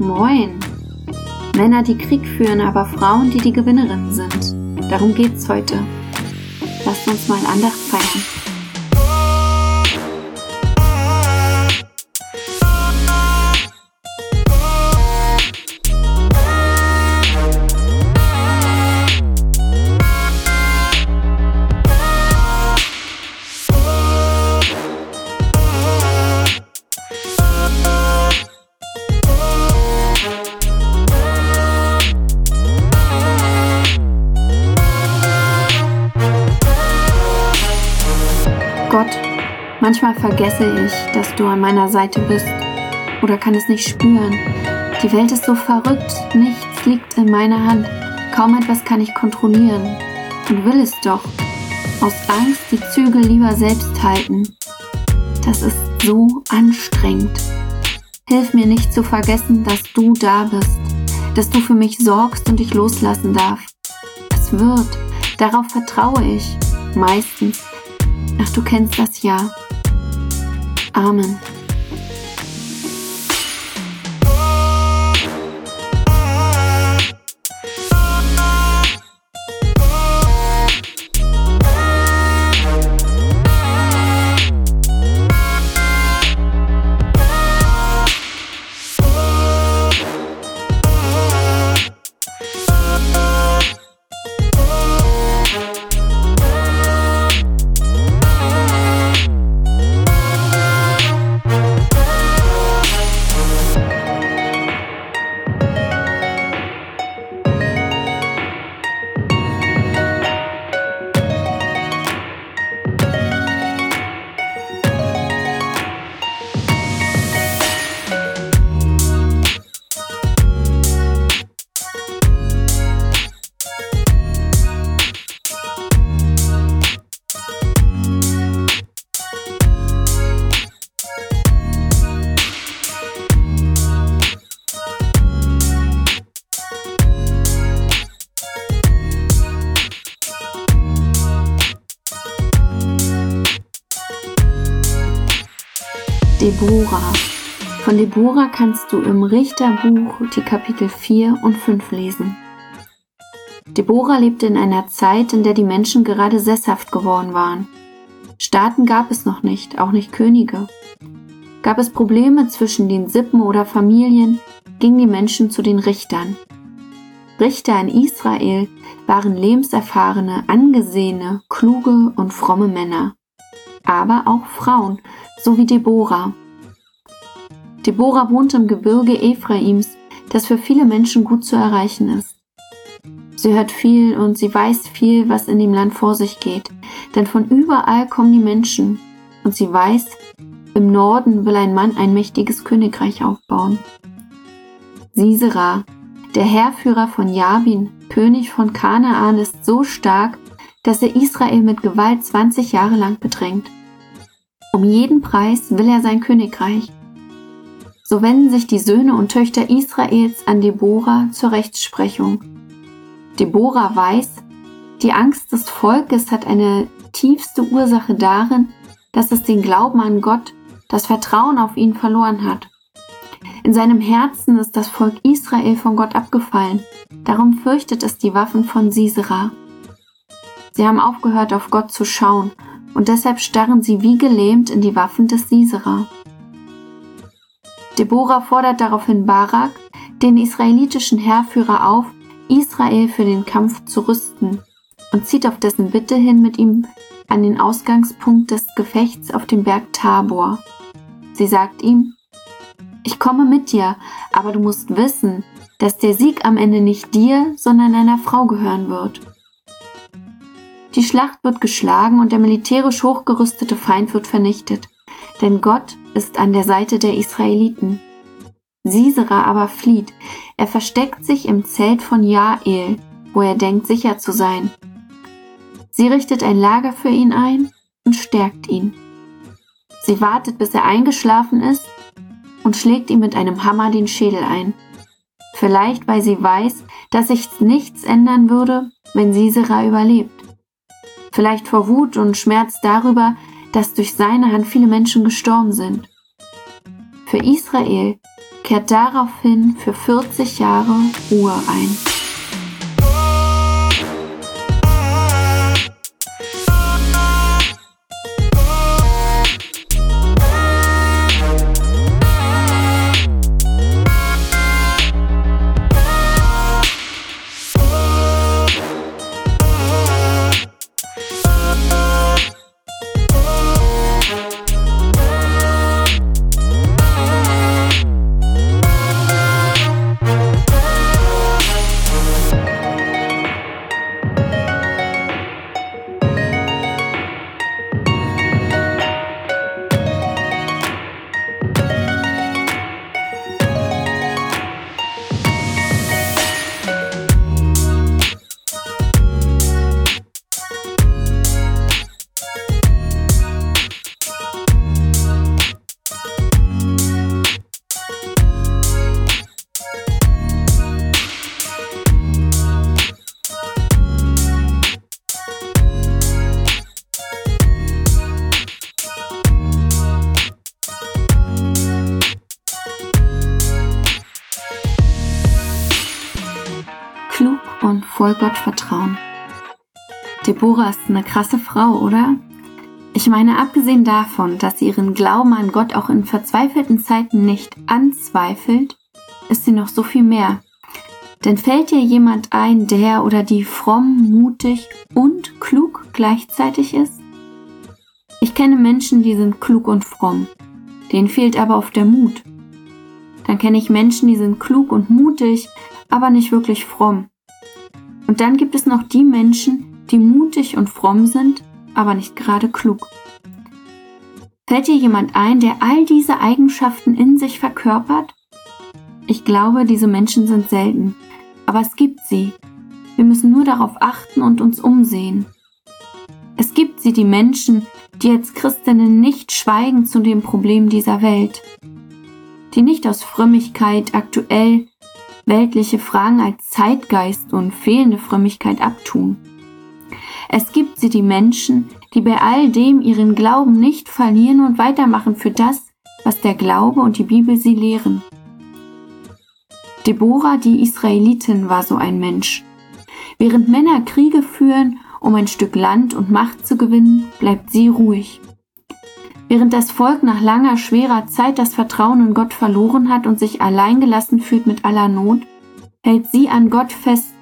Moin! Männer, die Krieg führen, aber Frauen, die die Gewinnerinnen sind. Darum geht's heute. Lasst uns mal Andacht feiern. Vergesse ich, dass du an meiner Seite bist oder kann es nicht spüren. Die Welt ist so verrückt, nichts liegt in meiner Hand, kaum etwas kann ich kontrollieren und will es doch. Aus Angst die Zügel lieber selbst halten. Das ist so anstrengend. Hilf mir nicht zu vergessen, dass du da bist, dass du für mich sorgst und ich loslassen darf. Es wird, darauf vertraue ich, meistens Ach, du kennst das ja. Amen. Deborah. Von Deborah kannst du im Richterbuch die Kapitel 4 und 5 lesen. Deborah lebte in einer Zeit, in der die Menschen gerade sesshaft geworden waren. Staaten gab es noch nicht, auch nicht Könige. Gab es Probleme zwischen den Sippen oder Familien, gingen die Menschen zu den Richtern. Richter in Israel waren lebenserfahrene, angesehene, kluge und fromme Männer, aber auch Frauen so wie Deborah. Deborah wohnt im Gebirge Ephraims, das für viele Menschen gut zu erreichen ist. Sie hört viel und sie weiß viel, was in dem Land vor sich geht, denn von überall kommen die Menschen und sie weiß, im Norden will ein Mann ein mächtiges Königreich aufbauen. Sisera, der Heerführer von Jabin, König von Kanaan, ist so stark, dass er Israel mit Gewalt 20 Jahre lang bedrängt. Um jeden Preis will er sein Königreich. So wenden sich die Söhne und Töchter Israels an Deborah zur Rechtsprechung. Deborah weiß, die Angst des Volkes hat eine tiefste Ursache darin, dass es den Glauben an Gott, das Vertrauen auf ihn verloren hat. In seinem Herzen ist das Volk Israel von Gott abgefallen, darum fürchtet es die Waffen von Sisera. Sie haben aufgehört, auf Gott zu schauen und deshalb starren sie wie gelähmt in die Waffen des Sisera. Deborah fordert daraufhin Barak, den israelitischen Heerführer auf, Israel für den Kampf zu rüsten und zieht auf dessen Bitte hin mit ihm an den Ausgangspunkt des Gefechts auf dem Berg Tabor. Sie sagt ihm, ich komme mit dir, aber du musst wissen, dass der Sieg am Ende nicht dir, sondern einer Frau gehören wird. Die Schlacht wird geschlagen und der militärisch hochgerüstete Feind wird vernichtet, denn Gott ist an der Seite der Israeliten. Sisera aber flieht, er versteckt sich im Zelt von Jael, wo er denkt sicher zu sein. Sie richtet ein Lager für ihn ein und stärkt ihn. Sie wartet, bis er eingeschlafen ist und schlägt ihm mit einem Hammer den Schädel ein. Vielleicht, weil sie weiß, dass sich nichts ändern würde, wenn Sisera überlebt vielleicht vor Wut und Schmerz darüber, dass durch seine Hand viele Menschen gestorben sind. Für Israel kehrt daraufhin für 40 Jahre Ruhe ein. Voll Gott vertrauen. Deborah ist eine krasse Frau, oder? Ich meine, abgesehen davon, dass sie ihren Glauben an Gott auch in verzweifelten Zeiten nicht anzweifelt, ist sie noch so viel mehr. Denn fällt dir jemand ein, der oder die fromm, mutig und klug gleichzeitig ist? Ich kenne Menschen, die sind klug und fromm. Denen fehlt aber oft der Mut. Dann kenne ich Menschen, die sind klug und mutig, aber nicht wirklich fromm. Und dann gibt es noch die Menschen, die mutig und fromm sind, aber nicht gerade klug. Fällt dir jemand ein, der all diese Eigenschaften in sich verkörpert? Ich glaube, diese Menschen sind selten, aber es gibt sie. Wir müssen nur darauf achten und uns umsehen. Es gibt sie, die Menschen, die als Christinnen nicht schweigen zu dem Problem dieser Welt, die nicht aus Frömmigkeit aktuell weltliche Fragen als Zeitgeist und fehlende Frömmigkeit abtun. Es gibt sie die Menschen, die bei all dem ihren Glauben nicht verlieren und weitermachen für das, was der Glaube und die Bibel sie lehren. Deborah, die Israelitin, war so ein Mensch. Während Männer Kriege führen, um ein Stück Land und Macht zu gewinnen, bleibt sie ruhig. Während das Volk nach langer, schwerer Zeit das Vertrauen in Gott verloren hat und sich alleingelassen fühlt mit aller Not, hält sie an Gott fest,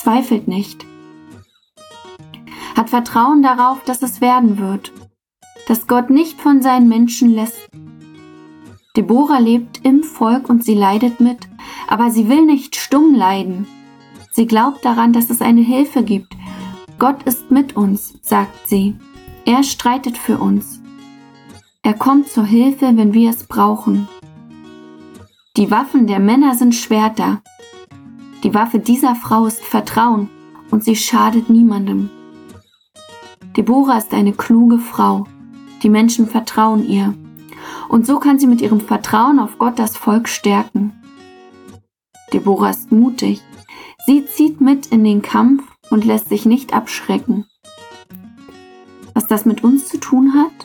zweifelt nicht, hat Vertrauen darauf, dass es werden wird, dass Gott nicht von seinen Menschen lässt. Deborah lebt im Volk und sie leidet mit, aber sie will nicht stumm leiden. Sie glaubt daran, dass es eine Hilfe gibt. Gott ist mit uns, sagt sie. Er streitet für uns. Er kommt zur Hilfe, wenn wir es brauchen. Die Waffen der Männer sind Schwerter. Die Waffe dieser Frau ist Vertrauen und sie schadet niemandem. Deborah ist eine kluge Frau. Die Menschen vertrauen ihr. Und so kann sie mit ihrem Vertrauen auf Gott das Volk stärken. Deborah ist mutig. Sie zieht mit in den Kampf und lässt sich nicht abschrecken. Was das mit uns zu tun hat?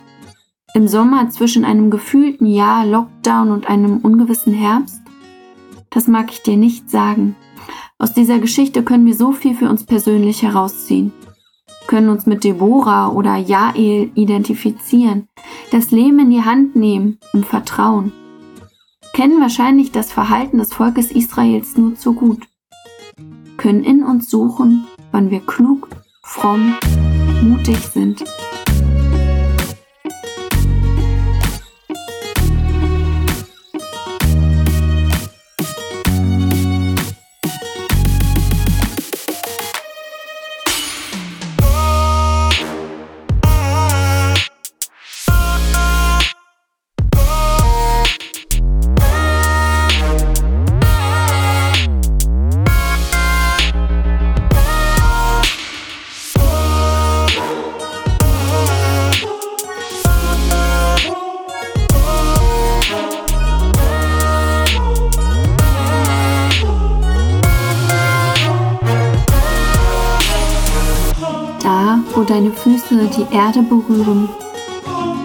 Im Sommer zwischen einem gefühlten Jahr Lockdown und einem ungewissen Herbst? Das mag ich dir nicht sagen. Aus dieser Geschichte können wir so viel für uns persönlich herausziehen. Können uns mit Deborah oder Jael identifizieren, das Leben in die Hand nehmen und vertrauen. Kennen wahrscheinlich das Verhalten des Volkes Israels nur zu gut. Können in uns suchen, wann wir klug, fromm, mutig sind. Wo deine Füße die Erde berühren,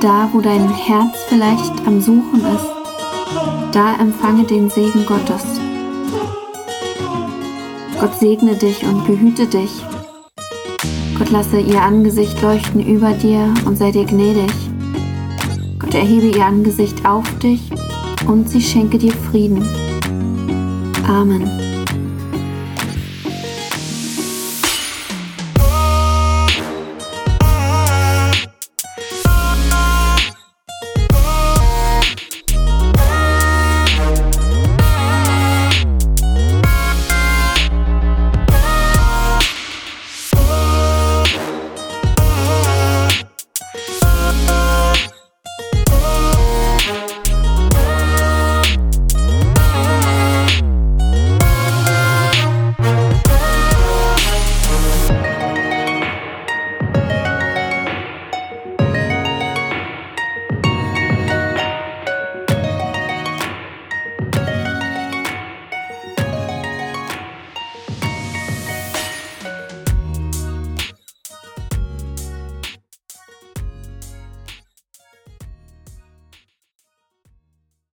da wo dein Herz vielleicht am Suchen ist, Da empfange den Segen Gottes. Gott segne dich und behüte dich. Gott lasse ihr Angesicht leuchten über dir und sei dir gnädig. Gott erhebe ihr Angesicht auf dich und sie schenke dir Frieden. Amen.